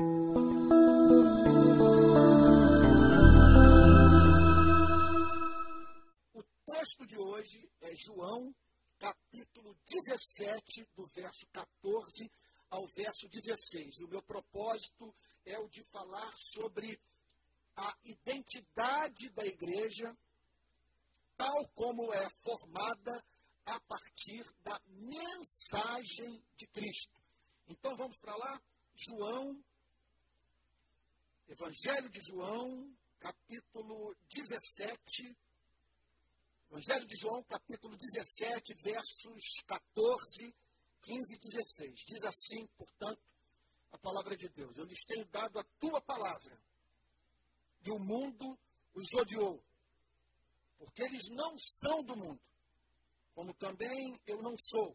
O texto de hoje é João, capítulo 17, do verso 14 ao verso 16. E o meu propósito é o de falar sobre a identidade da igreja, tal como é formada a partir da mensagem de Cristo. Então vamos para lá, João, Evangelho de João, capítulo 17. Evangelho de João, capítulo 17, versos 14, 15 e 16. Diz assim, portanto, a palavra de Deus: Eu lhes tenho dado a tua palavra, e o mundo os odiou, porque eles não são do mundo, como também eu não sou.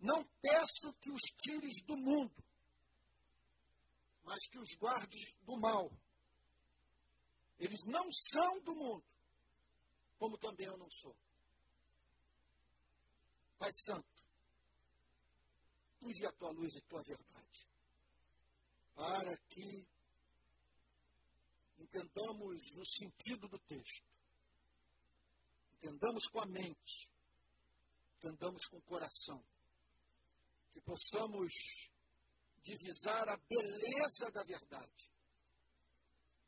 Não peço que os tires do mundo, mas que os guardes do mal. Eles não são do mundo, como também eu não sou. Pai Santo, unge a tua luz e tua verdade, para que entendamos o sentido do texto, entendamos com a mente, entendamos com o coração, que possamos divisar a beleza da verdade,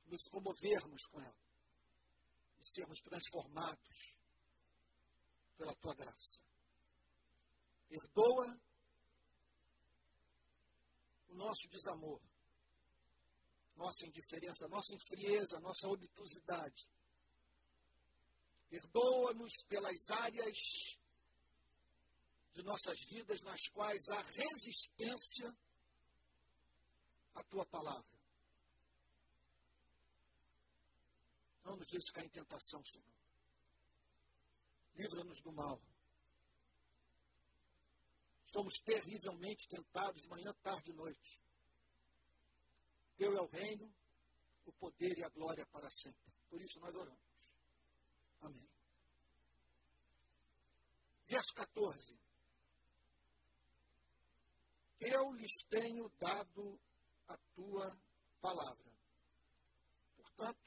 nos comovermos com ela e sermos transformados pela tua graça. Perdoa o nosso desamor, nossa indiferença, nossa infrieza, nossa obtusidade. Perdoa-nos pelas áreas de nossas vidas nas quais há resistência à tua palavra. Não nos deixe cair em tentação, Senhor. Livra-nos do mal. Somos terrivelmente tentados manhã, tarde e noite. Teu é o reino, o poder e a glória para sempre. Por isso nós oramos. Amém. Verso 14. Eu lhes tenho dado a tua palavra. Portanto,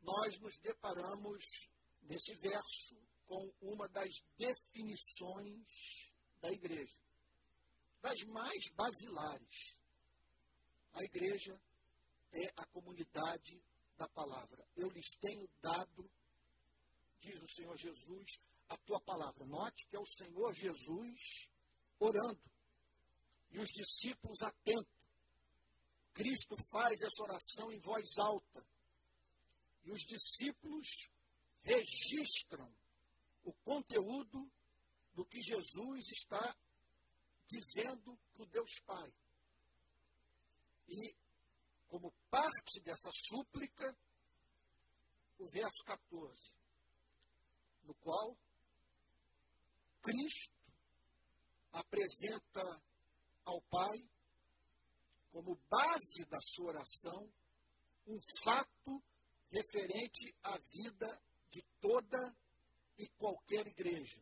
nós nos deparamos nesse verso com uma das definições da igreja, das mais basilares. A igreja é a comunidade da palavra. Eu lhes tenho dado, diz o Senhor Jesus, a tua palavra. Note que é o Senhor Jesus orando e os discípulos atentos. Cristo faz essa oração em voz alta. E os discípulos registram o conteúdo do que Jesus está dizendo para o Deus Pai. E, como parte dessa súplica, o verso 14, no qual Cristo apresenta ao Pai, como base da sua oração, um fato referente à vida de toda e qualquer igreja.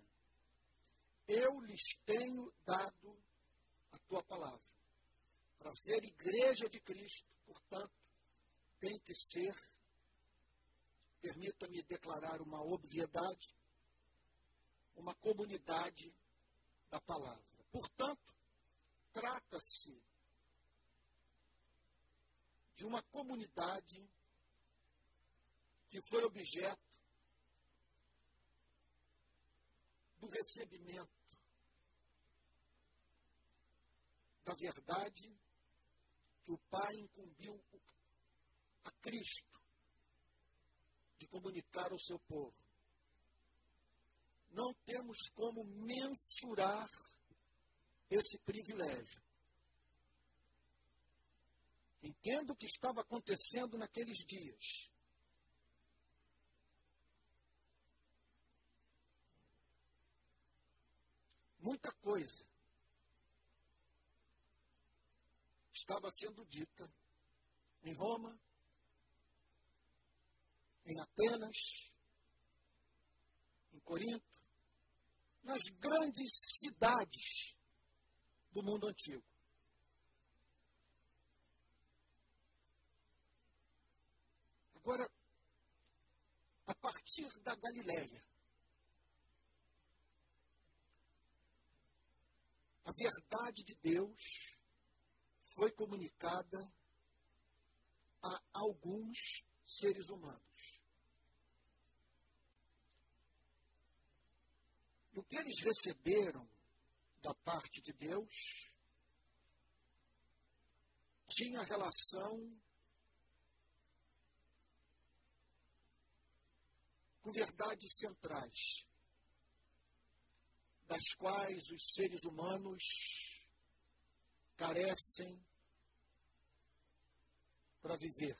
Eu lhes tenho dado a tua palavra. Para ser igreja de Cristo, portanto, tem que ser, permita-me declarar uma obviedade, uma comunidade da palavra. Portanto, trata-se de uma comunidade que foi objeto do recebimento da verdade que o Pai incumbiu a Cristo de comunicar ao seu povo. Não temos como mensurar esse privilégio. Entendo o que estava acontecendo naqueles dias. Muita coisa estava sendo dita em Roma, em Atenas, em Corinto, nas grandes cidades do mundo antigo. Agora, a partir da Galileia, a verdade de Deus foi comunicada a alguns seres humanos. E o que eles receberam da parte de Deus tinha relação com verdades centrais, das quais os seres humanos carecem para viver,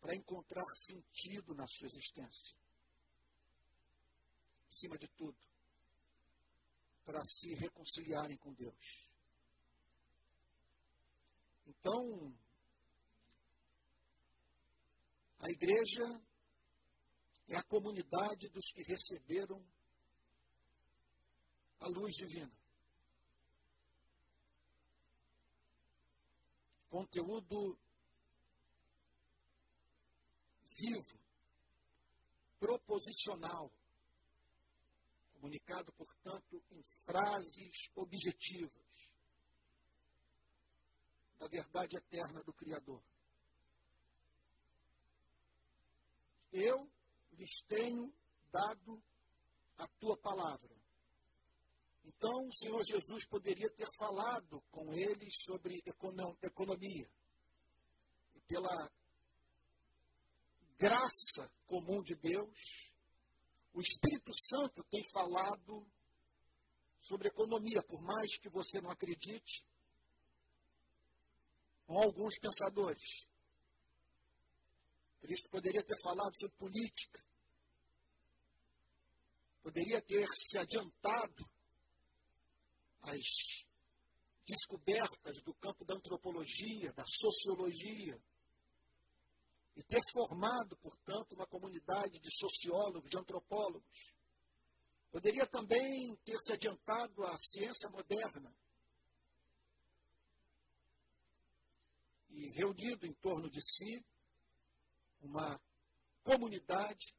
para encontrar sentido na sua existência. Acima de tudo, para se reconciliarem com Deus. Então, a igreja é a comunidade dos que receberam a luz divina. Conteúdo vivo, proposicional, comunicado, portanto, em frases objetivas da verdade eterna do Criador. Eu lhes dado a tua palavra. Então, o Senhor Jesus poderia ter falado com eles sobre economia. E pela graça comum de Deus, o Espírito Santo tem falado sobre economia, por mais que você não acredite, com alguns pensadores. Cristo poderia ter falado sobre política, poderia ter se adiantado às descobertas do campo da antropologia, da sociologia, e ter formado, portanto, uma comunidade de sociólogos, de antropólogos. Poderia também ter se adiantado à ciência moderna e reunido em torno de si uma comunidade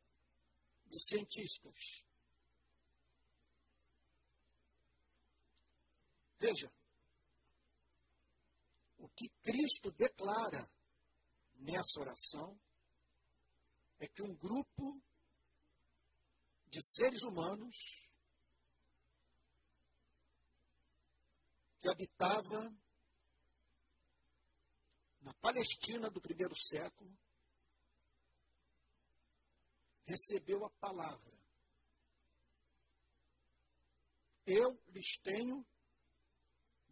de cientistas. Veja, o que Cristo declara nessa oração é que um grupo de seres humanos que habitava na Palestina do primeiro século recebeu a palavra. Eu lhes tenho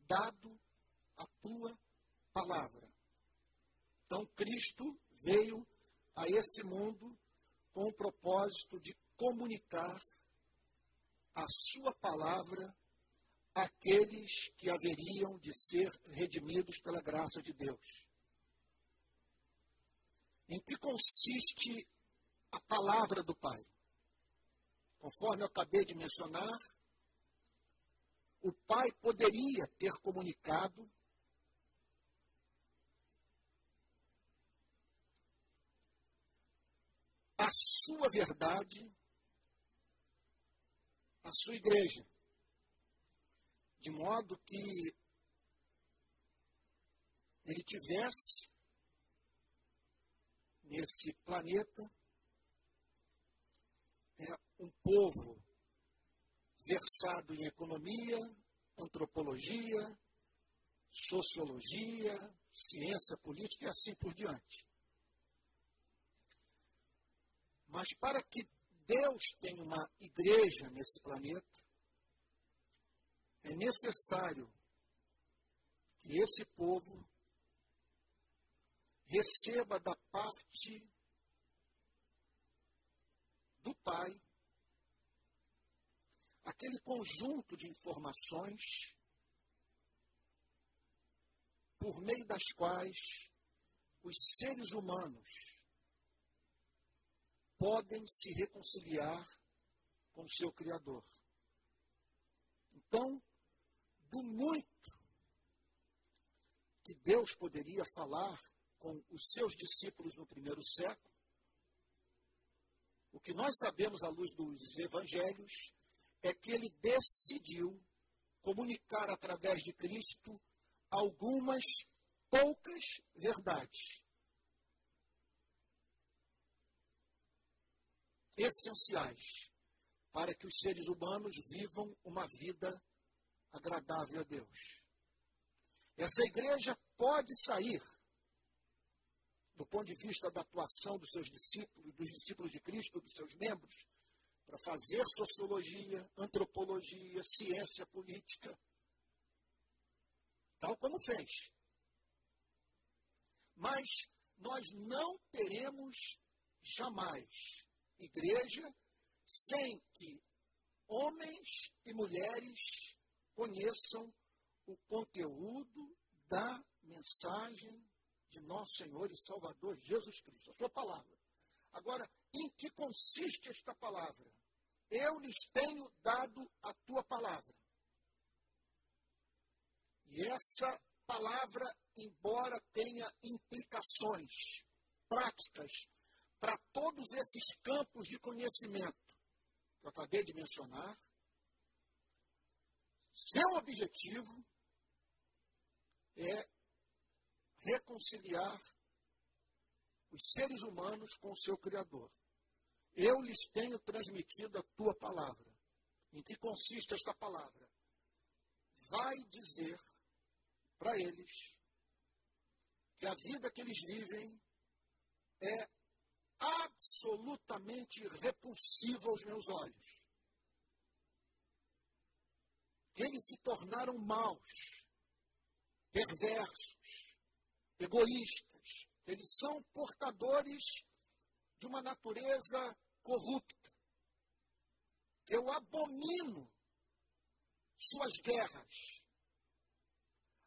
dado a tua palavra. Então, Cristo veio a esse mundo com o propósito de comunicar a sua palavra àqueles que haveriam de ser redimidos pela graça de Deus. Em que consiste a palavra do Pai? Conforme eu acabei de mencionar, o Pai poderia ter comunicado a sua verdade à sua igreja, de modo que ele tivesse nesse planeta é, um povo versado em economia, antropologia, sociologia, ciência política e assim por diante. Mas para que Deus tenha uma igreja nesse planeta, é necessário que esse povo receba da parte do Pai aquele conjunto de informações por meio das quais os seres humanos podem se reconciliar com o seu Criador. Então, do muito que Deus poderia falar com os seus discípulos no primeiro século. O que nós sabemos à luz dos evangelhos é que ele decidiu comunicar através de Cristo algumas poucas verdades essenciais para que os seres humanos vivam uma vida agradável a Deus. Essa igreja pode sair, do ponto de vista da atuação dos seus discípulos, dos discípulos de Cristo, dos seus membros, para fazer sociologia, antropologia, ciência política, tal como fez. Mas nós não teremos jamais igreja sem que homens e mulheres conheçam o conteúdo da mensagem de nosso Senhor e Salvador Jesus Cristo, a sua palavra. Agora, em que consiste esta palavra? Eu lhes tenho dado a tua palavra. E essa palavra, embora tenha implicações práticas para todos esses campos de conhecimento que eu acabei de mencionar, seu objetivo é reconciliar os seres humanos com o seu Criador. Eu lhes tenho transmitido a tua palavra. Em que consiste esta palavra? Vai dizer para eles que a vida que eles vivem é absolutamente repulsiva aos meus olhos. Que eles se tornaram maus, perversos, egoístas. Eles são portadores de uma natureza corrupta. Eu abomino suas guerras,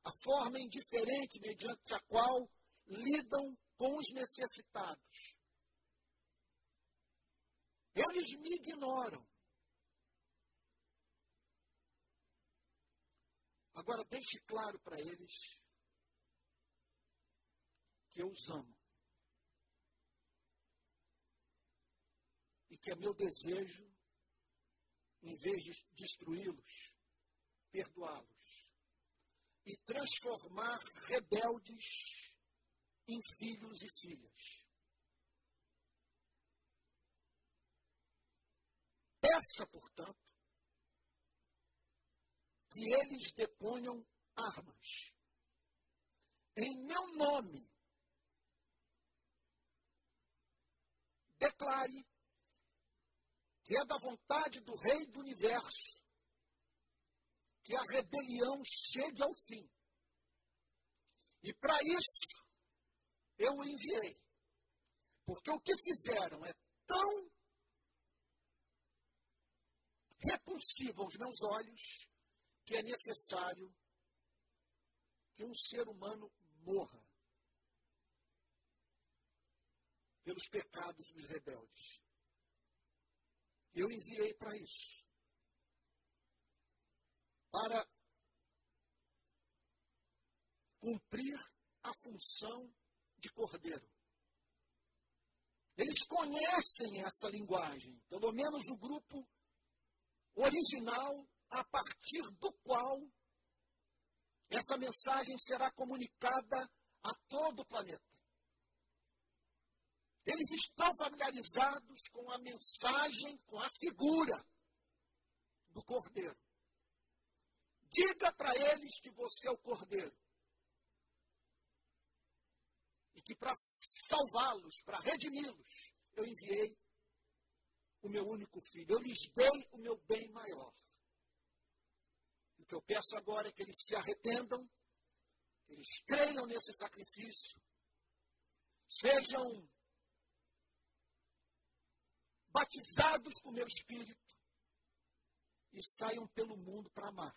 a forma indiferente mediante a qual lidam com os necessitados. Eles me ignoram. Agora, deixe claro para eles que eu os amo. Que é meu desejo, em vez de destruí-los, perdoá-los. E transformar rebeldes em filhos e filhas. Peça, portanto, que eles deponham armas. Em meu nome, declare que é da vontade do Rei do Universo que a rebelião chegue ao fim. E para isso, eu o enviei. Porque o que fizeram é tão repulsivo aos meus olhos que é necessário que um ser humano morra pelos pecados dos rebeldes. Eu enviei para isso. Para cumprir a função de cordeiro. Eles conhecem essa linguagem, pelo menos o grupo original a partir do qual essa mensagem será comunicada a todo o planeta. Eles estão familiarizados com a mensagem, com a figura do Cordeiro. Diga para eles que você é o Cordeiro. E que para salvá-los, para redimi-los, eu enviei o meu único filho. Eu lhes dei o meu bem maior. O que eu peço agora é que eles se arrependam, que eles creiam nesse sacrifício, sejam batizados com o meu espírito e saiam pelo mundo para amar,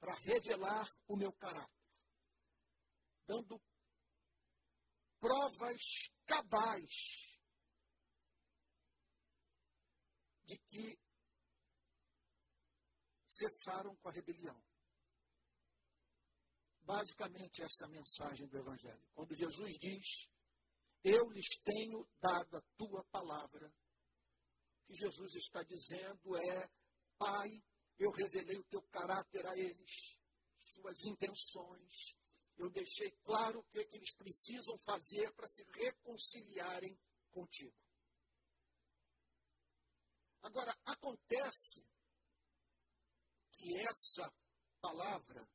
para revelar o meu caráter, dando provas cabais de que cessaram com a rebelião. basicamente essa mensagem do Evangelho. Quando Jesus diz, eu lhes tenho dado a tua palavra, o que Jesus está dizendo é, Pai, eu revelei o teu caráter a eles, suas intenções, eu deixei claro o que, é que eles precisam fazer para se reconciliarem contigo. Agora, acontece que essa palavra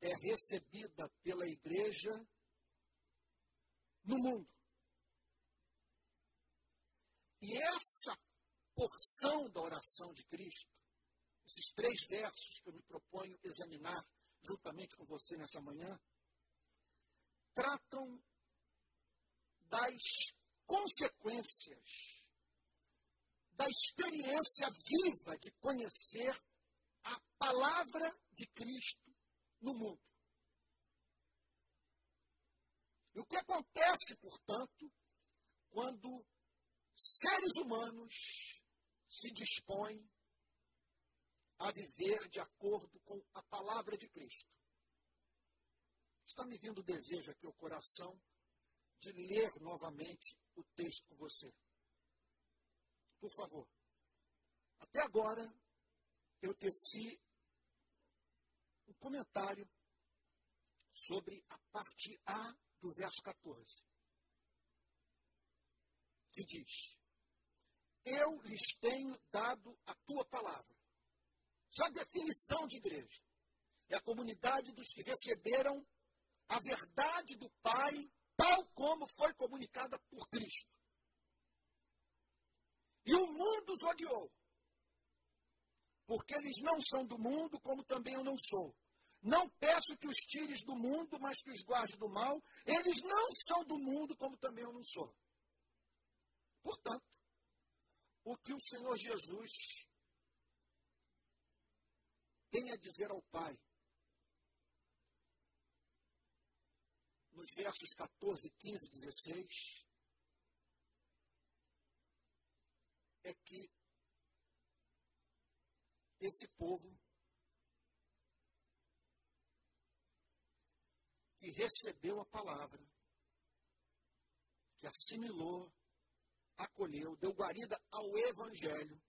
é recebida pela igreja no mundo. E essa porção da oração de Cristo, esses três versos que eu me proponho examinar juntamente com você nessa manhã, tratam das consequências da experiência viva de conhecer a palavra de Cristo no mundo. E o que acontece, portanto, quando seres humanos se dispõem a viver de acordo com a palavra de Cristo? Está me vindo o desejo aqui ao coração de ler novamente o texto com você. Por favor. Até agora, eu teci um comentário sobre a parte A do verso 14, que diz: Eu lhes tenho dado a tua palavra. Isso é a definição de igreja. É a comunidade dos que receberam a verdade do Pai, tal como foi comunicada por Cristo. E o mundo os odiou. Porque eles não são do mundo, como também eu não sou. Não peço que os tires do mundo, mas que os guarde do mal. Eles não são do mundo, como também eu não sou. Portanto, o que o Senhor Jesus tem a dizer ao Pai, nos versos 14, 15 e 16, é que esse povo que recebeu a palavra, que assimilou, acolheu, deu guarida ao Evangelho,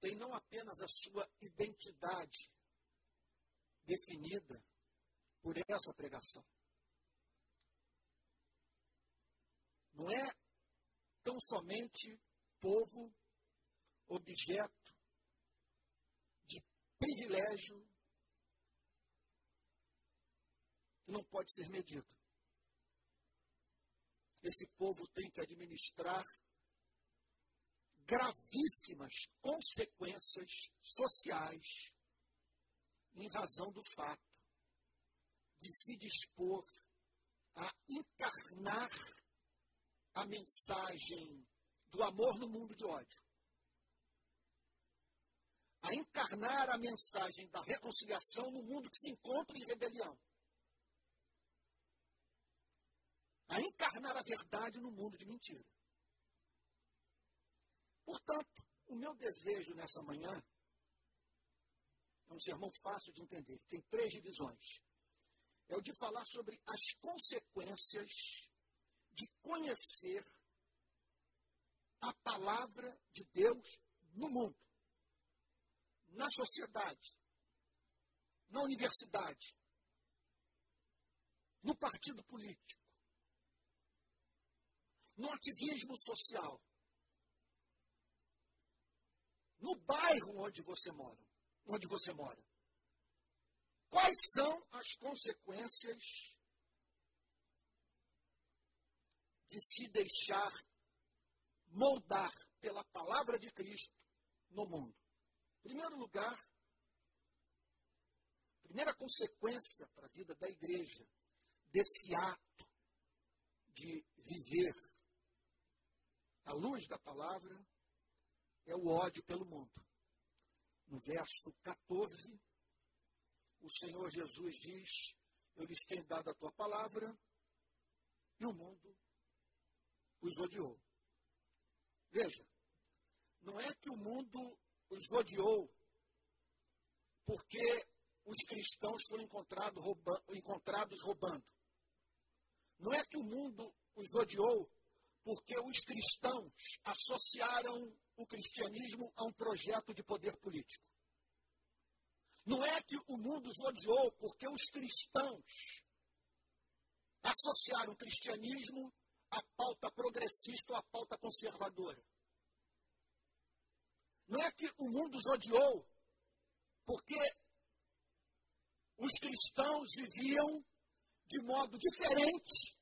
tem não apenas a sua identidade definida por essa pregação, não é tão somente povo, objeto privilégio que não pode ser medido. Esse povo tem que administrar gravíssimas consequências sociais em razão do fato de se dispor a encarnar a mensagem do amor no mundo de ódio. A encarnar a mensagem da reconciliação no mundo que se encontra em rebelião. A encarnar a verdade no mundo de mentira. Portanto, o meu desejo nessa manhã é um sermão fácil de entender. Tem três divisões. É o de falar sobre as consequências de conhecer a palavra de Deus no mundo, na sociedade, na universidade, no partido político, no ativismo social, no bairro onde você mora, onde você mora. Quais são as consequências de se deixar moldar pela palavra de Cristo no mundo. Primeiro lugar, primeira consequência para a vida da igreja desse ato de viver à luz da palavra é o ódio pelo mundo. No verso 14, o Senhor Jesus diz: Eu lhes tenho dado a tua palavra, e o mundo os odiou. Veja, não é que o mundo os odiou porque os cristãos foram encontrado encontrados roubando. Não é que o mundo os odiou porque os cristãos associaram o cristianismo a um projeto de poder político. Não é que o mundo os odiou porque os cristãos associaram o cristianismo à pauta progressista ou à pauta conservadora. Não é que o mundo os odiou porque os cristãos viviam de modo diferente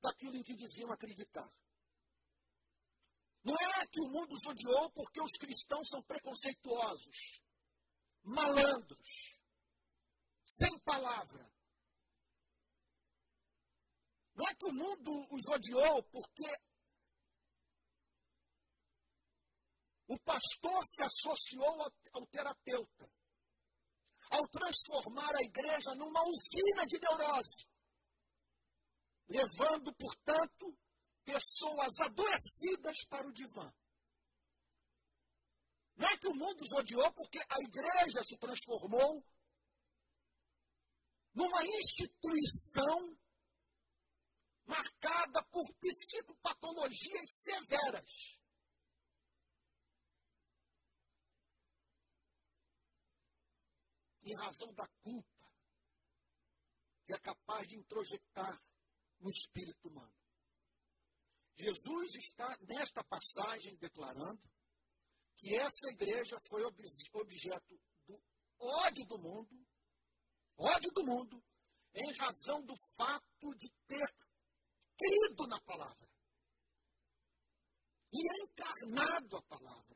daquilo em que diziam acreditar. Não é que o mundo os odiou porque os cristãos são preconceituosos, malandros, sem palavra. Não é que o mundo os odiou porque o pastor se associou ao, terapeuta ao transformar a igreja numa usina de neurose, levando, portanto, pessoas adoecidas para o divã. Não é que o mundo os odiou porque a igreja se transformou numa instituição marcada por psicopatologias severas. Em razão da culpa que é capaz de introjetar no espírito humano. Jesus está, nesta passagem, declarando que essa igreja foi objeto do ódio do mundo, ódio do mundo, em razão do fato de ter crido na palavra e encarnado a palavra.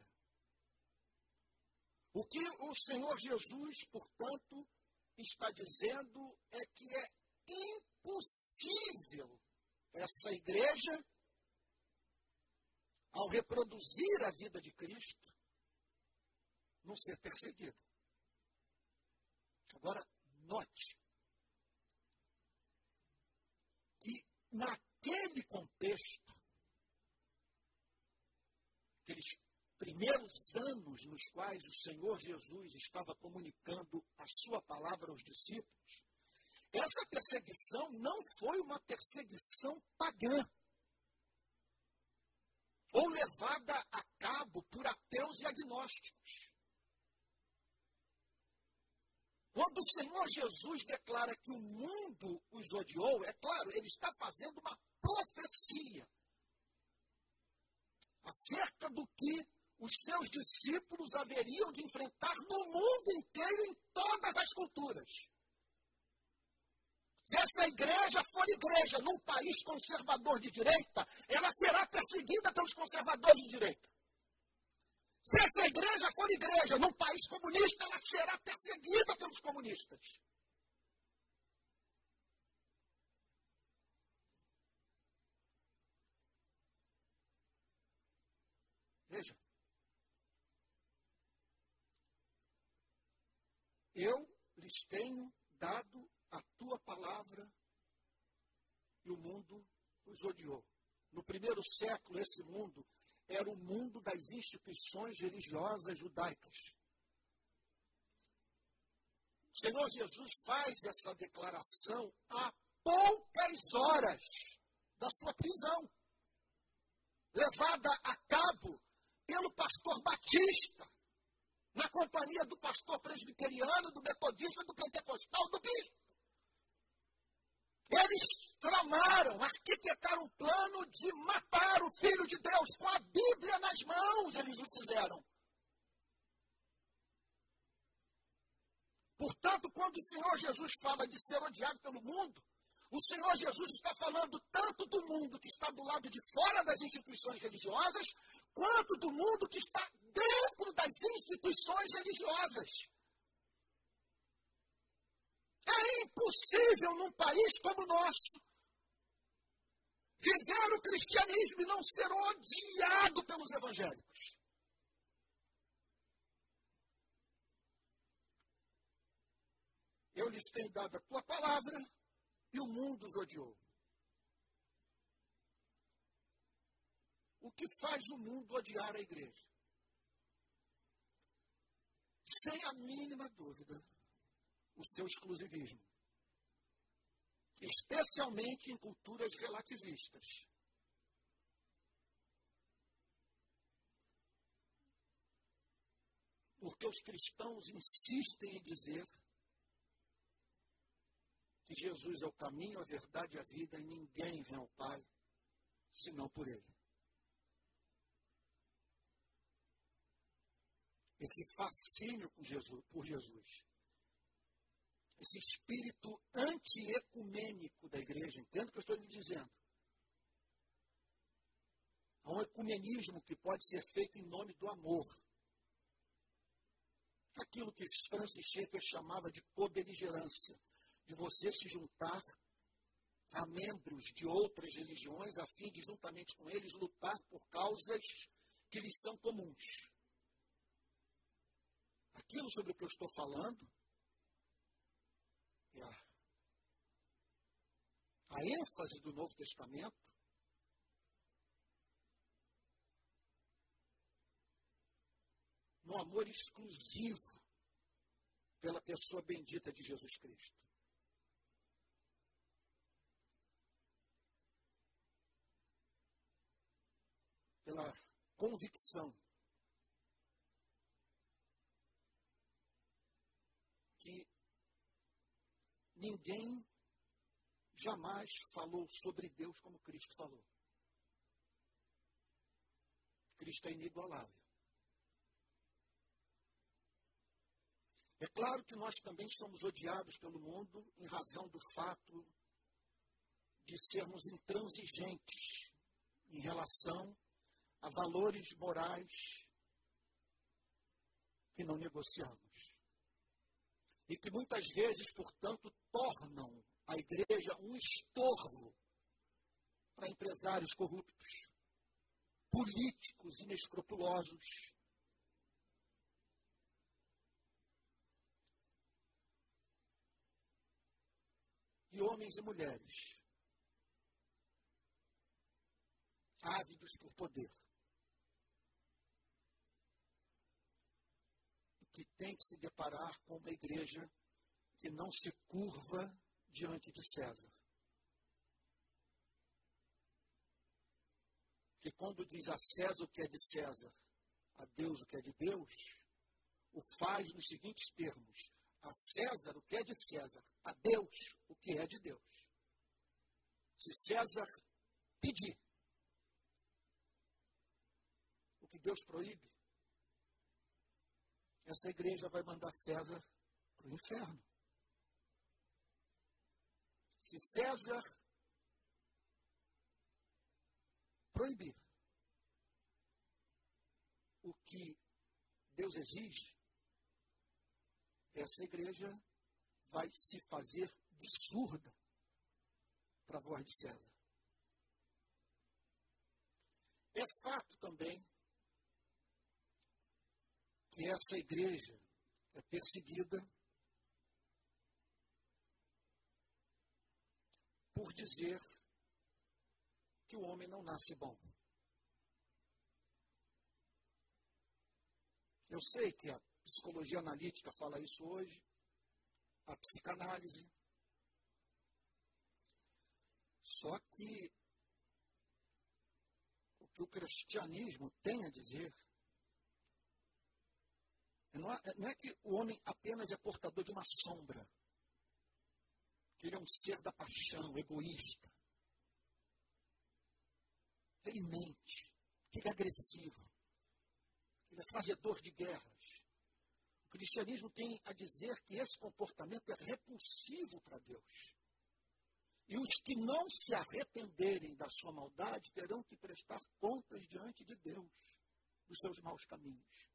O que o Senhor Jesus, portanto, está dizendo é que é impossível essa igreja, ao reproduzir a vida de Cristo, não ser perseguida. Agora, note que naquele contexto, aqueles primeiros anos nos quais o Senhor Jesus estava comunicando a sua palavra aos discípulos, essa perseguição não foi uma perseguição pagã ou levada a cabo por ateus e agnósticos. Quando o Senhor Jesus declara que o mundo os odiou, é claro, ele está fazendo uma profecia acerca do que os seus discípulos haveriam de enfrentar no mundo inteiro, em todas as culturas. Se essa igreja for igreja num país conservador de direita, ela será perseguida pelos conservadores de direita. Se essa igreja for igreja num país comunista, ela será perseguida pelos comunistas. Veja. Eu lhes tenho dado a tua palavra e o mundo os odiou. No primeiro século, esse mundo era o mundo das instituições religiosas judaicas. O Senhor Jesus faz essa declaração há poucas horas da sua prisão, levada a cabo pelo pastor Batista, na companhia do pastor presbiteriano, do metodista, do pentecostal, do bispo. Eles tramaram, arquitetaram um plano de matar o Filho de Deus com a Bíblia nas mãos, eles o fizeram. Portanto, quando o Senhor Jesus fala de ser odiado pelo mundo, o Senhor Jesus está falando tanto do mundo que está do lado de fora das instituições religiosas, quanto do mundo que está dentro das instituições religiosas. É impossível num país como o nosso viver o cristianismo e não ser odiado pelos evangélicos. Eu lhes tenho dado a tua palavra e o mundo os odiou. O que faz o mundo odiar a igreja? sem a mínima dúvida, o seu exclusivismo. Especialmente em culturas relativistas. Porque os cristãos insistem em dizer que Jesus é o caminho, a verdade e a vida e ninguém vem ao Pai senão por Ele. Esse fascínio por Jesus, por Jesus esse espírito anti-ecumênico da igreja. Entendo o que eu estou lhe dizendo. Há um ecumenismo que pode ser feito em nome do amor. Aquilo que Francis Schaeffer chamava de cobeligerância, de você se juntar a membros de outras religiões a fim de, juntamente com eles, lutar por causas que lhes são comuns. Aquilo sobre o que eu estou falando é a, a ênfase do Novo Testamento no amor exclusivo pela pessoa bendita de Jesus Cristo. Pela convicção que ninguém jamais falou sobre Deus como Cristo falou. Cristo é inigualável. É claro que nós também somos odiados pelo mundo em razão do fato de sermos intransigentes em relação a valores morais que não negociamos. E que muitas vezes, portanto, tornam a igreja um estorvo para empresários corruptos, políticos inescrupulosos, e homens e mulheres ávidos por poder. Que tem que se deparar com uma igreja que não se curva diante de César. Que quando diz a César o que é de César, a Deus o que é de Deus, o faz nos seguintes termos: a César o que é de César, a Deus o que é de Deus. Se César pedir o que Deus proíbe, essa igreja vai mandar César para o inferno. Se César proibir o que Deus exige, essa igreja vai se fazer de surda para a voz de César. É fato também essa igreja é perseguida por dizer que o homem não nasce bom. Eu sei que a psicologia analítica fala isso hoje, a psicanálise. Só que o que o cristianismo tem a dizer não é, não é que o homem apenas é portador de uma sombra, que ele é um ser da paixão, egoísta, que ele mente, que ele é agressivo, que ele é fazedor de guerras. O cristianismo tem a dizer que esse comportamento é repulsivo para Deus. E os que não se arrependerem da sua maldade terão que prestar contas diante de Deus dos seus maus caminhos.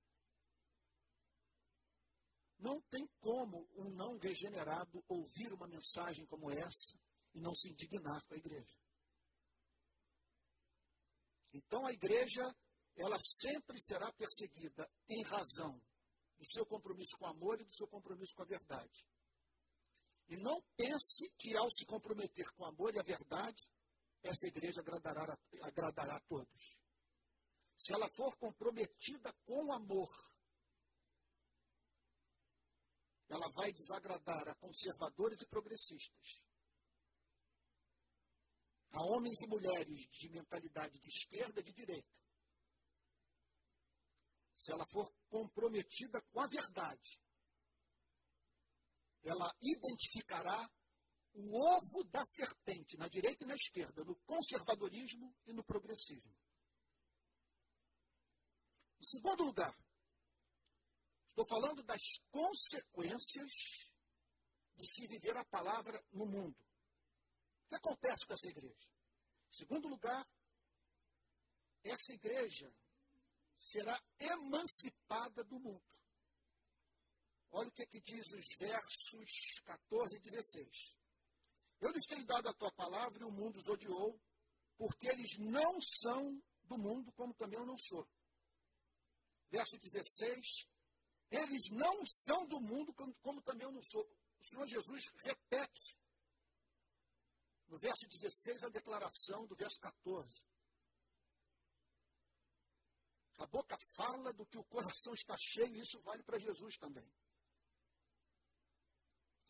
Não tem como um não regenerado ouvir uma mensagem como essa e não se indignar com a igreja. Então a igreja, ela sempre será perseguida em razão do seu compromisso com o amor e do seu compromisso com a verdade. E não pense que ao se comprometer com o amor e a verdade, essa igreja agradará, agradará a todos. Se ela for comprometida com o amor ela vai desagradar a conservadores e progressistas, a homens e mulheres de mentalidade de esquerda e de direita, se ela for comprometida com a verdade, ela identificará o ovo da serpente na direita e na esquerda, no conservadorismo e no progressismo. Em segundo lugar, estou falando das consequências de se viver a palavra no mundo. O que acontece com essa igreja? Em segundo lugar, essa igreja será emancipada do mundo. Olha o que, é que diz os versos 14 e 16. Eu lhes tenho dado a tua palavra e o mundo os odiou, porque eles não são do mundo, como também eu não sou. Verso 16. Eles não são do mundo, como, como também eu não sou. O Senhor Jesus repete no verso 16 a declaração do verso 14. A boca fala do que o coração está cheio, e isso vale para Jesus também.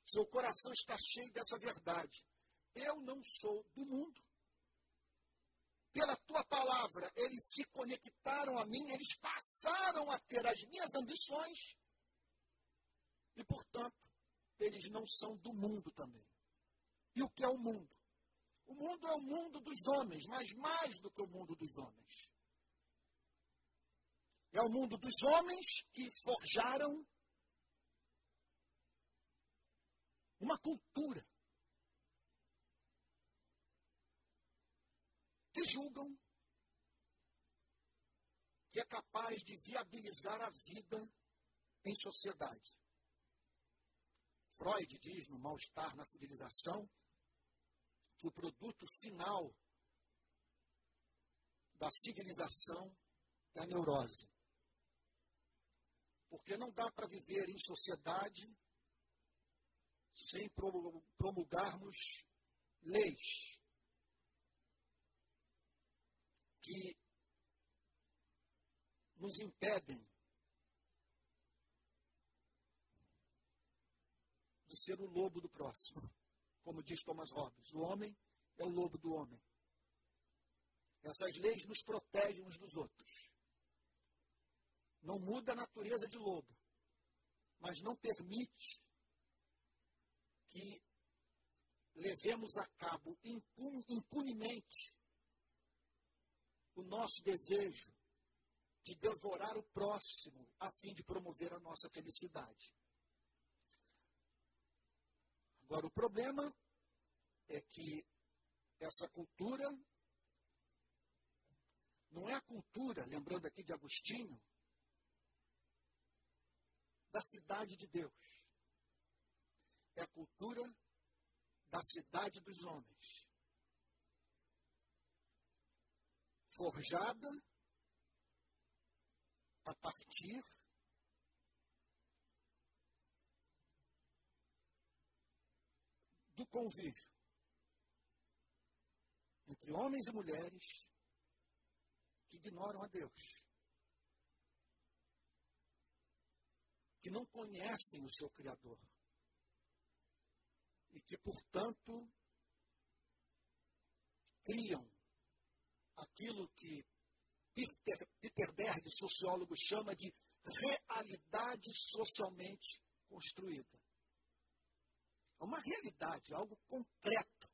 Seu coração está cheio dessa verdade. Eu não sou do mundo. Pela tua palavra, eles se conectaram a mim, eles passaram a ter as minhas ambições. E, portanto, eles não são do mundo também. E o que é o mundo? O mundo é o mundo dos homens, mas mais do que o mundo dos homens. É o mundo dos homens que forjaram uma cultura que julgam que é capaz de viabilizar a vida em sociedade. Freud diz no Mal-Estar na Civilização que o produto final da civilização é a neurose. Porque não dá para viver em sociedade sem promulgarmos leis que nos impedem de ser o lobo do próximo. Como diz Thomas Hobbes, o homem é o lobo do homem. Essas leis nos protegem uns dos outros não muda a natureza de lobo, mas não permite que levemos a cabo impunemente o nosso desejo de devorar o próximo a fim de promover a nossa felicidade. Agora, o problema é que essa cultura não é a cultura, lembrando aqui de Agostinho, da cidade de Deus. É a cultura da cidade dos homens. Forjada a partir do convívio entre homens e mulheres que ignoram a Deus. que não conhecem o seu Criador. E que, portanto, criam aquilo que Peter, Peter Berg, sociólogo, chama de realidade socialmente construída. É uma realidade, algo concreto.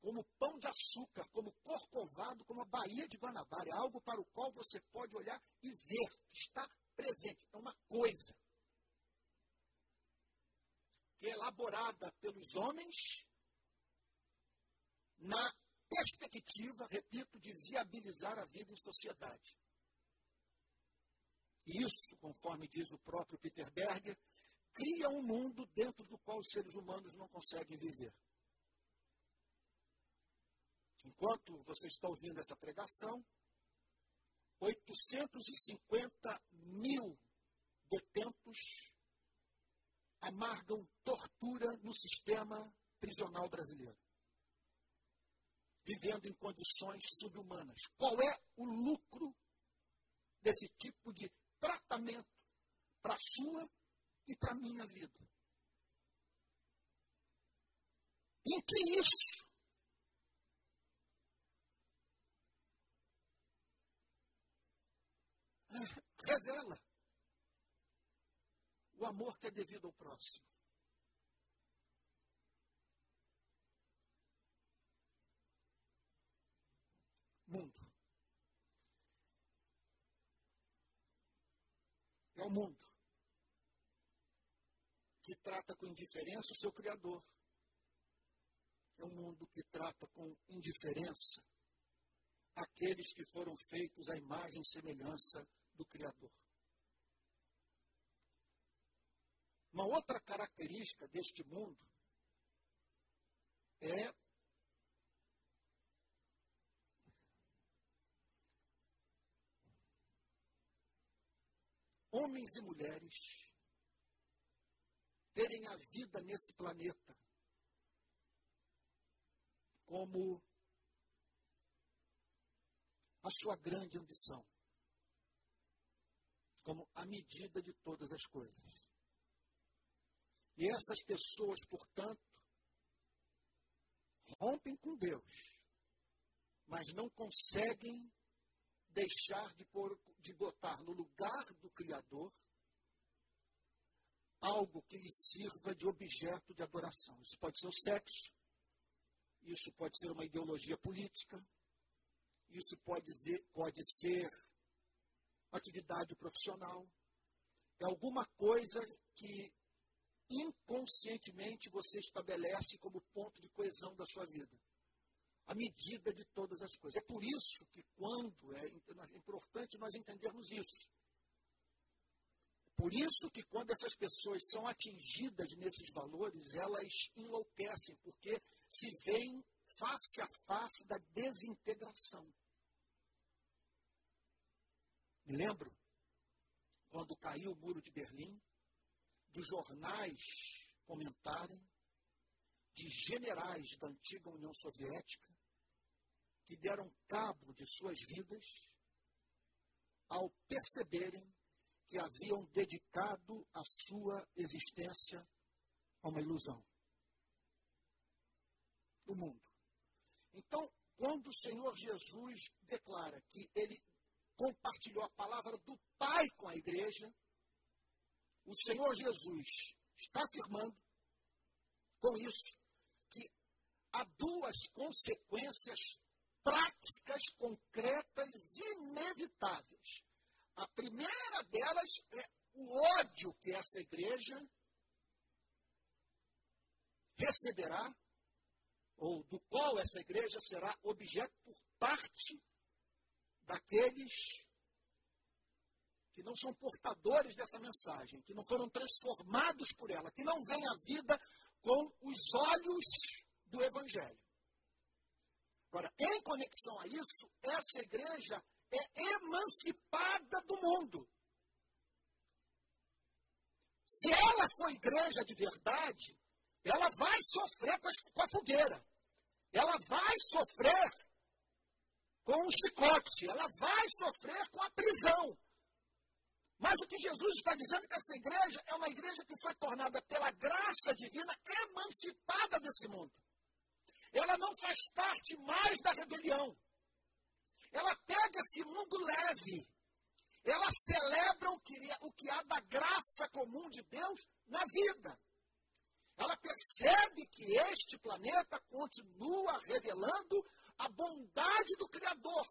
Como pão de açúcar, como corcovado, como a Baía de Guanabara. É algo para o qual você pode olhar e ver está presente, é uma coisa é elaborada pelos homens na perspectiva, repito, de viabilizar a vida em sociedade. E isso, conforme diz o próprio Peter Berger, cria um mundo dentro do qual os seres humanos não conseguem viver. Enquanto você está ouvindo essa pregação, 850 mil detentos amargam tortura no sistema prisional brasileiro, vivendo em condições subhumanas. Qual é o lucro desse tipo de tratamento para a sua e para a minha vida. Em que isso revela o amor que é devido ao próximo. Mundo. É o mundo que trata com indiferença o seu Criador. É um mundo que trata com indiferença aqueles que foram feitos à imagem e semelhança do Criador. Uma outra característica deste mundo é homens e mulheres terem a vida nesse planeta como a sua grande ambição, como a medida de todas as coisas. E essas pessoas, portanto, rompem com Deus, mas não conseguem deixar de, pôr, de botar no lugar do Criador algo que lhe sirva de objeto de adoração. Isso pode ser o sexo, isso pode ser uma ideologia política, isso pode ser, pode ser atividade profissional, é alguma coisa que inconscientemente você estabelece como ponto de coesão da sua vida. A medida de todas as coisas. É por isso que, quando, é, importante nós entendermos isso. Por isso que, quando essas pessoas são atingidas nesses valores, elas enlouquecem, porque se veem face a face da desintegração. Me lembro quando caiu o muro de Berlim, dos jornais comentarem, de generais da antiga União Soviética, que deram cabo de suas vidas ao perceberem que haviam dedicado a sua existência a uma ilusão. O mundo. Então, quando o Senhor Jesus declara que ele compartilhou a palavra do Pai com a igreja, o Senhor Jesus está afirmando com isso que há duas consequências práticas, concretas, inevitáveis. A primeira delas é o ódio que essa igreja receberá, ou do qual essa igreja será objeto por parte daqueles que não são portadores dessa mensagem, que não foram transformados por ela, que não veem a vida com os olhos do Evangelho. Agora, em conexão a isso, essa igreja é emancipada do mundo. Se ela for igreja de verdade, ela vai sofrer com a fogueira. Ela vai sofrer com o chicote. Ela vai sofrer com a prisão. Mas o que Jesus está dizendo é que essa igreja é uma igreja que foi tornada pela graça divina emancipada desse mundo. Ela não faz parte mais da rebelião. Ela pega esse mundo leve. Ela celebra o que, o que há da graça comum de Deus na vida. Ela percebe que este planeta continua revelando a bondade do Criador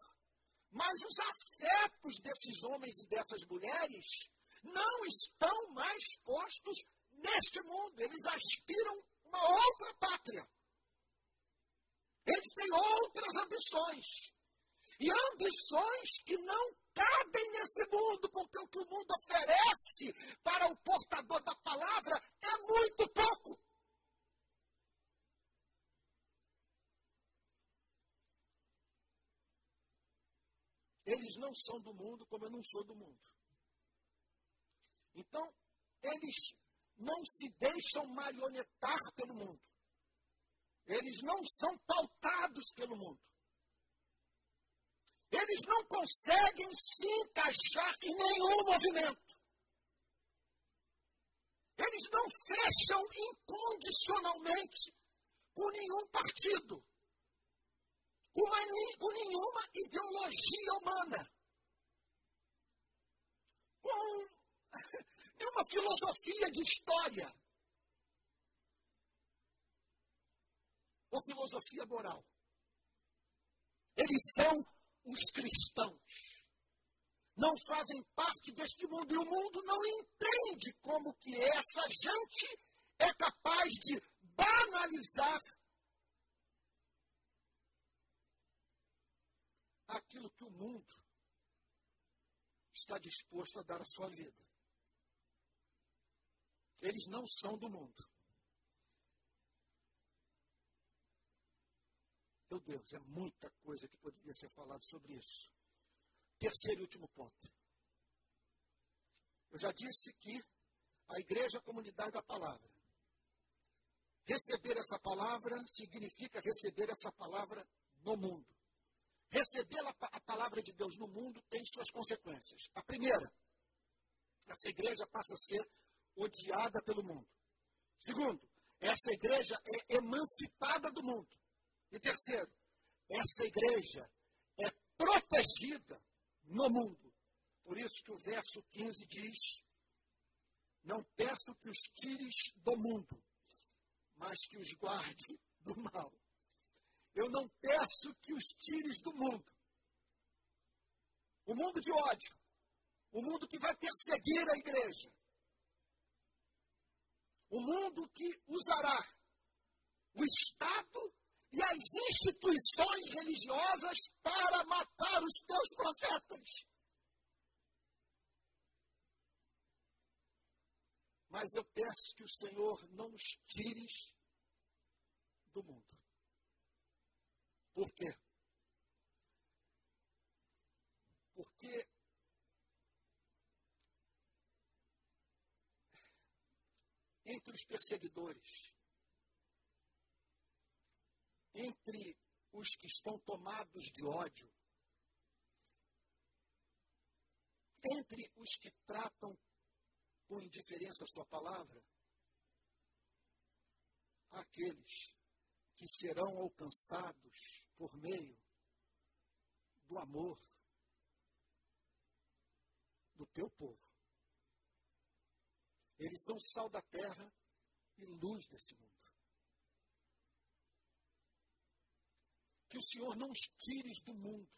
mas os afetos desses homens e dessas mulheres não estão mais postos neste mundo. Eles aspiram uma outra pátria. Eles têm outras ambições. E ambições que não cabem nesse mundo, porque o que o mundo oferece para o portador da palavra é muito pouco. Eles não são do mundo como eu não sou do mundo. Então, eles não se deixam marionetar pelo mundo. Eles não são pautados pelo mundo. Eles não conseguem se encaixar em nenhum movimento. Eles não fecham incondicionalmente com nenhum partido, com, nenhuma ideologia humana, com nenhuma filosofia de história ou filosofia moral. Eles são os cristãos não fazem parte deste mundo e o mundo não entende como que essa gente é capaz de banalizar aquilo que o mundo está disposto a dar à sua vida. Eles não são do mundo. Meu Deus, é muita coisa que poderia ser falado sobre isso. Terceiro e último ponto. Eu já disse que a igreja é a comunidade da palavra. Receber essa palavra significa receber essa palavra no mundo. Receber a palavra de Deus no mundo tem suas consequências. A primeira, essa igreja passa a ser odiada pelo mundo. Segundo, essa igreja é emancipada do mundo. E terceiro, essa igreja é protegida no mundo. Por isso que o verso 15 diz: Não peço que os tires do mundo, mas que os guarde do mal. Eu não peço que os tires do mundo. O mundo de ódio, o mundo que vai perseguir a igreja, o mundo que usará o Estado e as instituições religiosas para matar os teus profetas. Mas eu peço que o Senhor não nos tire do mundo. Por quê? Porque entre os perseguidores entre os que estão tomados de ódio, entre os que tratam com indiferença a sua palavra, aqueles que serão alcançados por meio do amor do teu povo. Eles são sal da terra e luz desse mundo. Que o Senhor não os tires do mundo,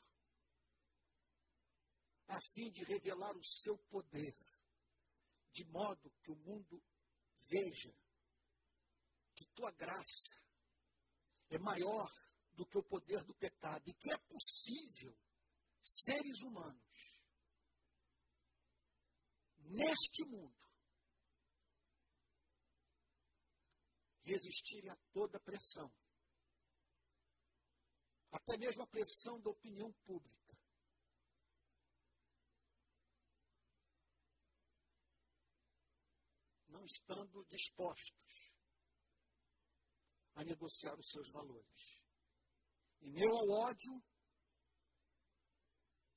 a fim de revelar o seu poder, de modo que o mundo veja que tua graça é maior do que o poder do pecado e que é possível seres humanos neste mundo resistirem a toda pressão até mesmo a pressão da opinião pública. Não estando dispostos a negociar os seus valores. E meu ao ódio,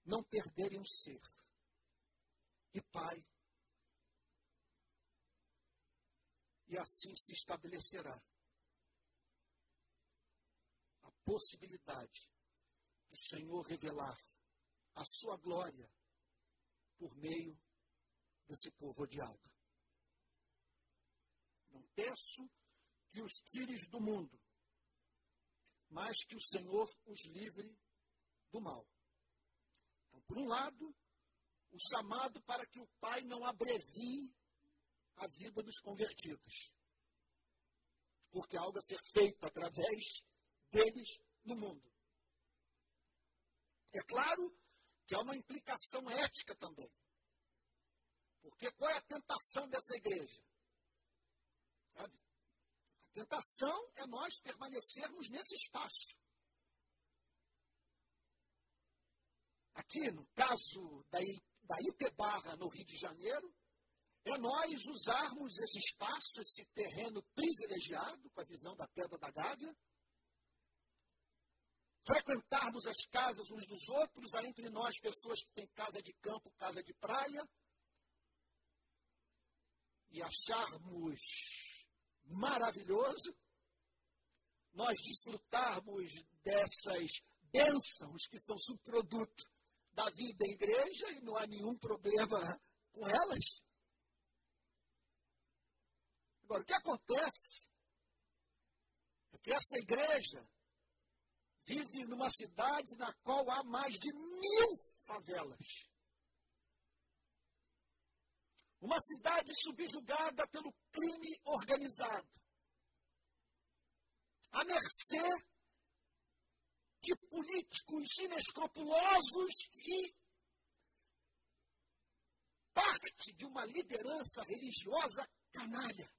não perderem o ser. E pai. E assim se estabelecerá possibilidade do Senhor revelar a sua glória por meio desse povo odiado. Não peço que os tires do mundo, mas que o Senhor os livre do mal. Então, por um lado, o chamado para que o Pai não abrevie a vida dos convertidos. Porque algo a ser feito através deles no mundo. É claro que há uma implicação ética também. Porque qual é a tentação dessa igreja? Sabe? A tentação é nós permanecermos nesse espaço. Aqui, no caso da, da no Rio de Janeiro, é nós usarmos esse espaço, esse terreno privilegiado, com a visão da Pedra da Gávea, frequentarmos as casas uns dos outros, há entre nós pessoas que têm casa de campo, casa de praia. E acharmos maravilhoso, nós desfrutarmos dessas bênçãos que são subproduto da vida em igreja e não há nenhum problema com elas. Agora, o que acontece é que essa igreja vive numa cidade na qual há mais de mil favelas. Uma cidade subjugada pelo crime organizado. À mercê de políticos inescrupulosos e parte de uma liderança religiosa canalha.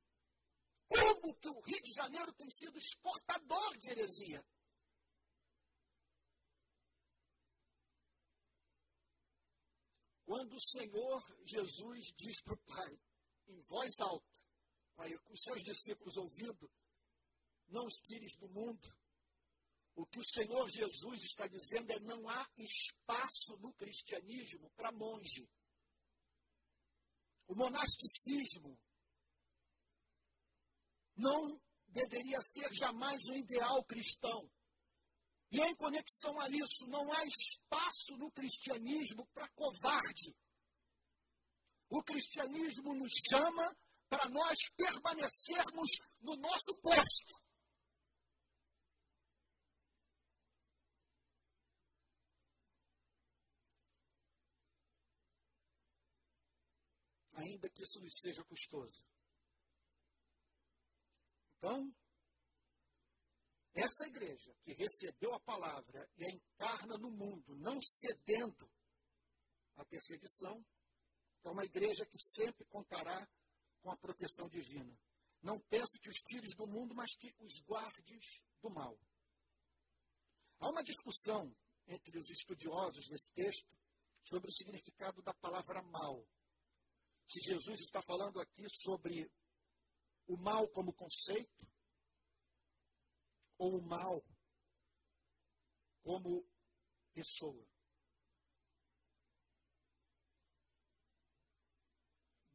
Como que o Rio de Janeiro tem sido exportador de heresia? Quando o Senhor Jesus diz para o Pai, em voz alta, com os seus discípulos ouvindo, não os tires do mundo. O que o Senhor Jesus está dizendo é não há espaço no cristianismo para monge. O monasticismo não deveria ser jamais o ideal cristão. E em conexão a isso, não há espaço no cristianismo para covarde. O cristianismo nos chama para nós permanecermos no nosso posto. Ainda que isso nos seja custoso. Então, essa igreja que recebeu a palavra e a encarna no mundo, não cedendo à perseguição, é uma igreja que sempre contará com a proteção divina. Não pense que os tires do mundo, mas que os guardes do mal. Há uma discussão entre os estudiosos nesse texto sobre o significado da palavra mal. Se Jesus está falando aqui sobre o mal como conceito, ou o mal como pessoa.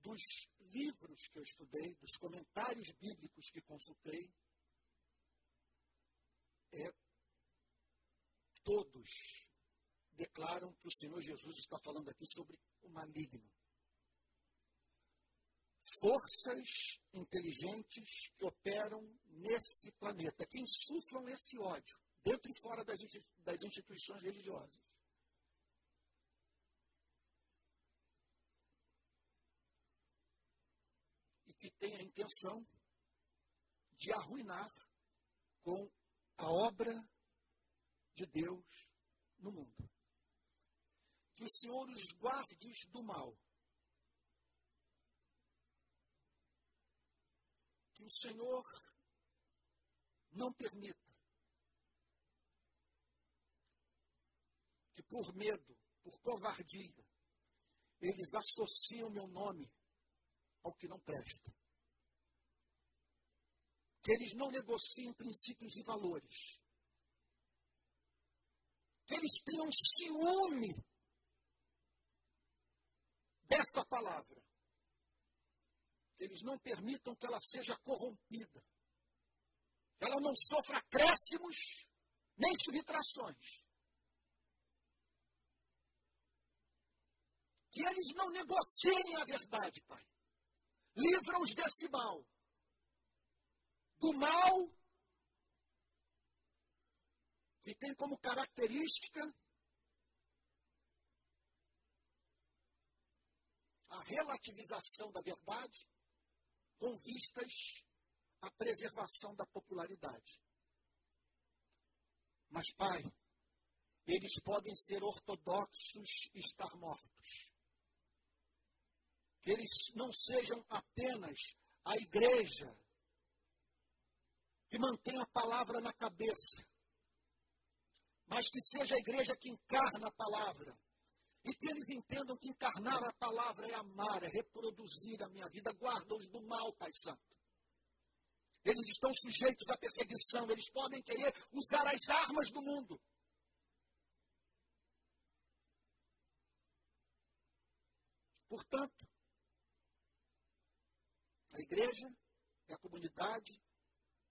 Dos livros que eu estudei, dos comentários bíblicos que consultei, é, todos declaram que o Senhor Jesus está falando aqui sobre o maligno forças inteligentes que operam nesse planeta, que insuflam esse ódio, dentro e fora das, instituições religiosas. E que têm a intenção de arruinar com a obra de Deus no mundo. Que o Senhor os guarde do mal o Senhor não permita que por medo, por covardia, eles associem o meu nome ao que não presta. Que eles não negociem princípios e valores. Que eles tenham ciúme desta palavra eles não permitam que ela seja corrompida. Ela não sofra acréscimos nem subtrações. Que eles não negociem a verdade, Pai. Livra-os desse mal. Do mal que tem como característica a relativização da verdade com vistas à preservação da popularidade. Mas, Pai, eles podem ser ortodoxos e estar mortos. Que eles não sejam apenas a igreja que mantém a palavra na cabeça, mas que seja a igreja que encarna a palavra, e que eles entendam que encarnar a palavra é amar, é reproduzir a minha vida. Guarda-os do mal, Pai Santo. Eles estão sujeitos à perseguição, eles podem querer usar as armas do mundo. Portanto, igreja é a comunidade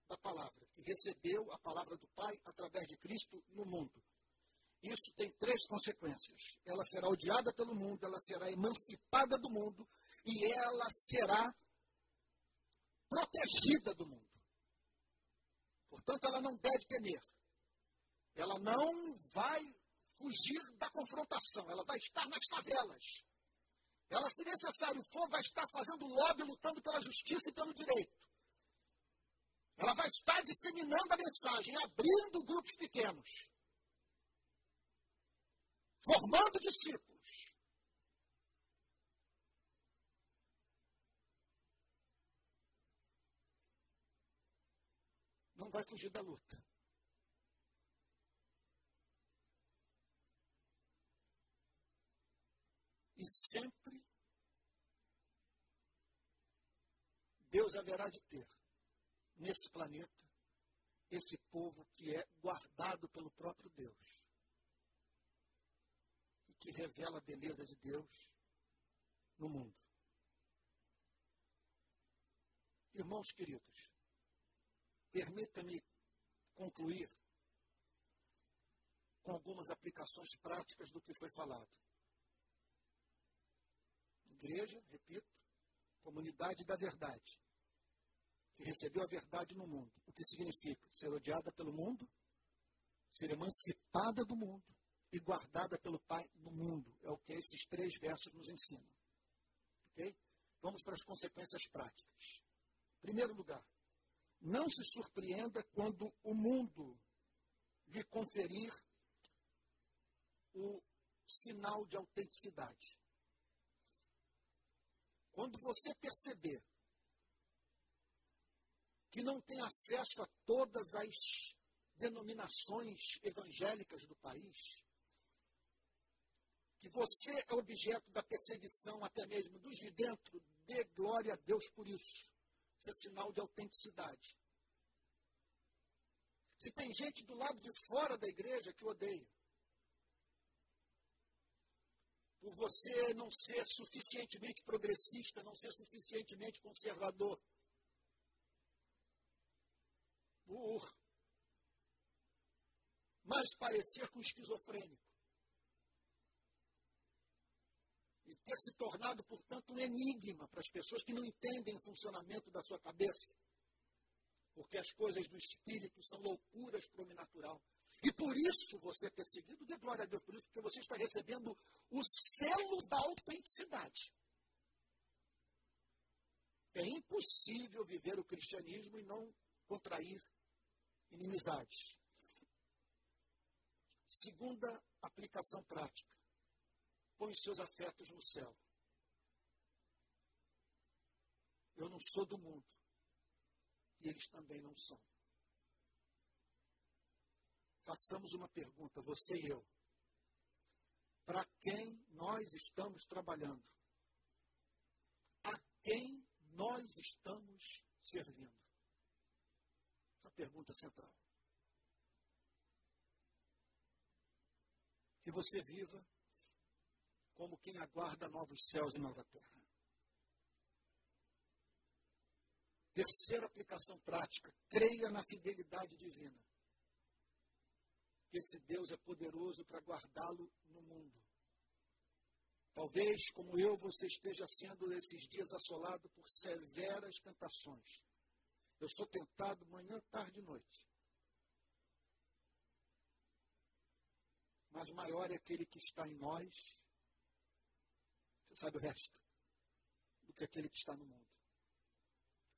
da palavra, que recebeu a palavra do Pai através de Cristo no mundo. Isso tem três consequências. Ela será odiada pelo mundo, ela será emancipada do mundo e ela será protegida do mundo. Portanto, ela não deve temer. Ela não vai fugir da confrontação, ela vai estar nas favelas. Ela, se necessário for, vai estar fazendo lobby, lutando pela justiça e pelo direito. Ela vai estar disseminando a mensagem, abrindo grupos pequenos, formando discípulos. Não vai fugir da luta. E sempre Deus haverá de ter nesse planeta esse povo que é guardado pelo próprio Deus que revela a beleza de Deus no mundo. Irmãos queridos, permita-me concluir com algumas aplicações práticas do que foi falado. Igreja, repito, comunidade da verdade que recebeu a verdade no mundo. O que significa ser odiada pelo mundo, ser emancipada do mundo e guardada pelo Pai no mundo. É o que esses três versos nos ensinam. Ok? Vamos para as consequências práticas. Em primeiro lugar, não se surpreenda quando o mundo lhe conferir o sinal de autenticidade. Quando você perceber que não tem acesso a todas as denominações evangélicas do país, que você é objeto da perseguição até mesmo dos de dentro, dê glória a Deus por isso. Isso é sinal de autenticidade. Se tem gente do lado de fora da igreja que odeia, por você não ser suficientemente progressista, não ser suficientemente conservador, por mais parecer com esquizofrênico. E ter se tornado, portanto, um enigma para as pessoas que não entendem o funcionamento da sua cabeça. Porque as coisas do espírito são loucuras para o natural. E por isso você é perseguido, dê glória a Deus por isso, porque você está recebendo o selo da autenticidade. É impossível viver o cristianismo e não contrair inimizades. Segunda aplicação prática. Põe os seus afetos no céu. Eu não sou do mundo. E eles também não são. Façamos uma pergunta, você e eu. Para quem nós estamos trabalhando? A quem nós estamos servindo? pergunta central. Que você viva como quem aguarda novos céus e nova terra. Terceira aplicação prática: creia na fidelidade divina. Que esse Deus é poderoso para guardá-lo no mundo. Talvez, como eu, você esteja sendo esses dias assolado por severas tentações. Eu sou tentado manhã, tarde e noite. Mas maior é aquele que está em nós, sabe o resto, do que aquele que está no mundo.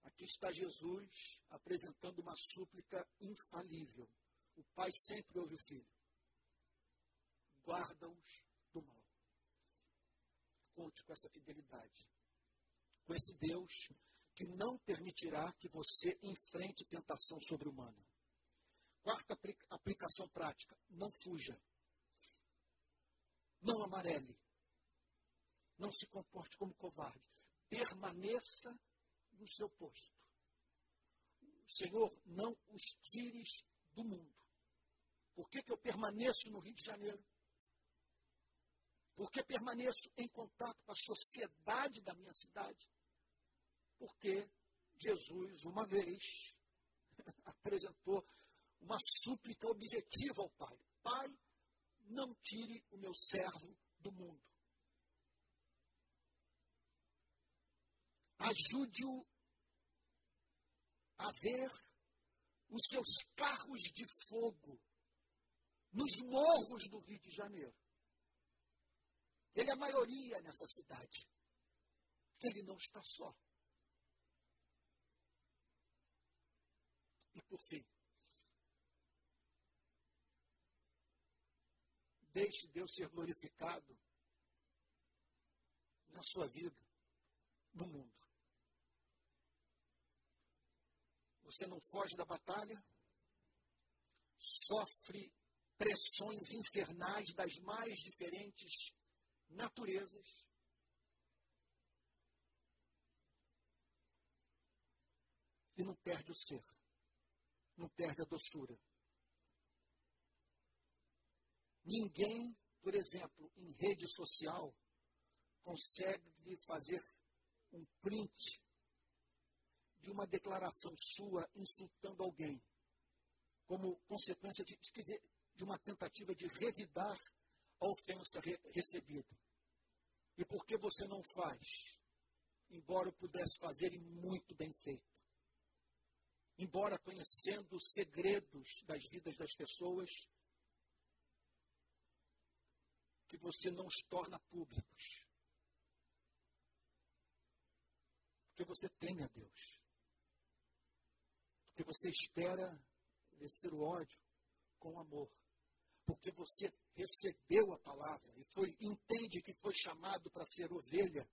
Aqui está Jesus apresentando uma súplica infalível. O Pai sempre ouve o Filho. Guarda-os do mal. Conte com essa fidelidade. Com esse Deus que não permitirá que você enfrente tentação sobre-humana. Quarta aplicação prática: não fuja. Não amarele. Não se comporte como covarde. Permaneça no seu posto. Senhor, não os tires do mundo. Por que, que eu permaneço no Rio de Janeiro? Por que permaneço em contato com a sociedade da minha cidade? porque Jesus, uma vez, apresentou uma súplica objetiva ao Pai: Pai, não tire o meu servo do mundo. Ajude-o a ver os seus carros de fogo nos morros do Rio de Janeiro. Ele é a maioria nessa cidade. Ele não está só. E por fim, deixe Deus ser glorificado na sua vida, no mundo. Você não foge da batalha, sofre pressões infernais das mais diferentes naturezas. E não perde o ser, não perde a doçura. Ninguém, por exemplo, em rede social, consegue fazer um print de uma declaração sua insultando alguém, como consequência de, de uma tentativa de revidar a ofensa re recebida. E por que você não faz? Embora pudesse fazer e muito bem feito. Embora conhecendo os segredos das vidas das pessoas, que você não os torna públicos. Porque você teme a Deus. Porque você espera vencer o ódio com amor porque você recebeu a palavra e foi, entende que foi chamado para ser ovelha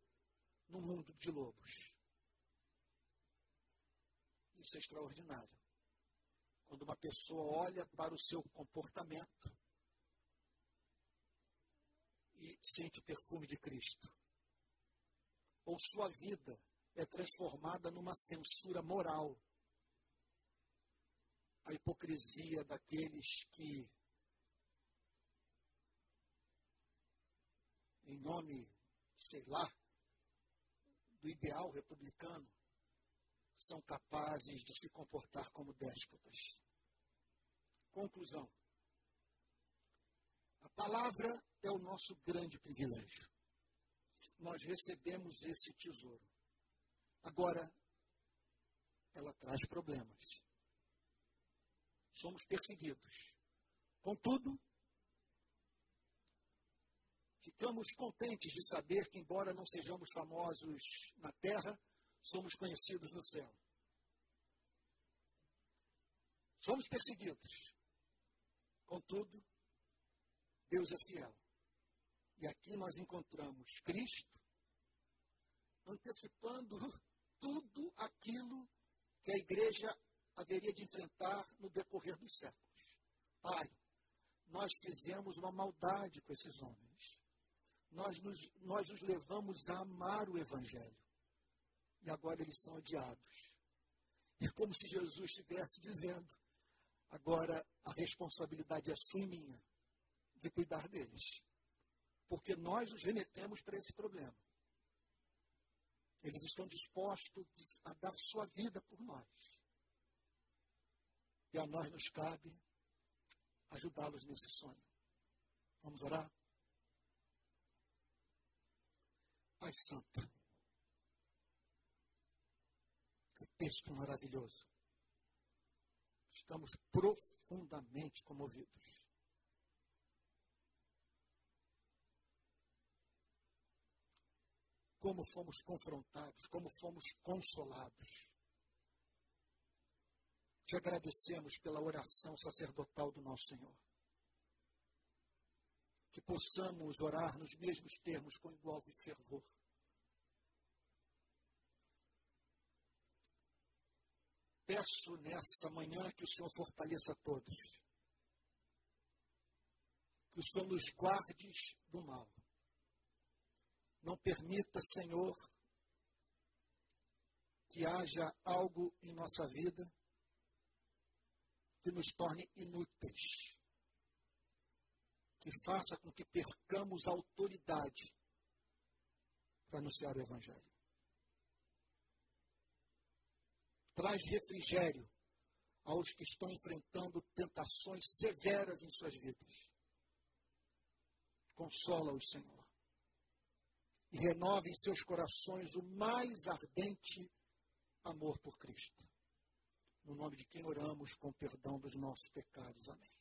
no mundo de lobos. Isso é extraordinário. Quando uma pessoa olha para o seu comportamento e sente o perfume de Cristo, ou sua vida é transformada numa censura moral. A hipocrisia daqueles que em nome, sei lá, do ideal republicano, são capazes de se comportar como déspotas. Conclusão. A palavra é o nosso grande privilégio. Nós recebemos esse tesouro. Agora, ela traz problemas. Somos perseguidos. Contudo, Ficamos contentes de saber que, embora não sejamos famosos na terra, somos conhecidos no céu. Somos perseguidos. Contudo, Deus é fiel. E aqui nós encontramos Cristo antecipando tudo aquilo que a igreja haveria de enfrentar no decorrer dos séculos. Pai, nós fizemos uma maldade com esses homens nós nos, nós os levamos a amar o Evangelho. E agora eles são odiados. É como se Jesus estivesse dizendo: agora a responsabilidade é sua e minha, de cuidar deles. Porque nós os remetemos para esse problema. Eles estão dispostos a dar sua vida por nós. E a nós nos cabe ajudá-los nesse sonho. Vamos orar? Pai Santo. Que texto maravilhoso. Estamos profundamente comovidos. Como fomos confrontados, como fomos consolados. Te agradecemos pela oração sacerdotal do nosso Senhor que possamos orar nos mesmos termos com igual fervor. Peço nessa manhã que o Senhor fortaleça todos. Que o Senhor nos guarde do mal. Não permita, Senhor, que haja algo em nossa vida que nos torne inúteis que faça com que percamos autoridade para anunciar o Evangelho. traz refrigério aos que estão enfrentando tentações severas em suas vidas. Consola-os, Senhor. E renove em seus corações o mais ardente amor por Cristo no nome de quem oramos com perdão dos nossos pecados. Amém.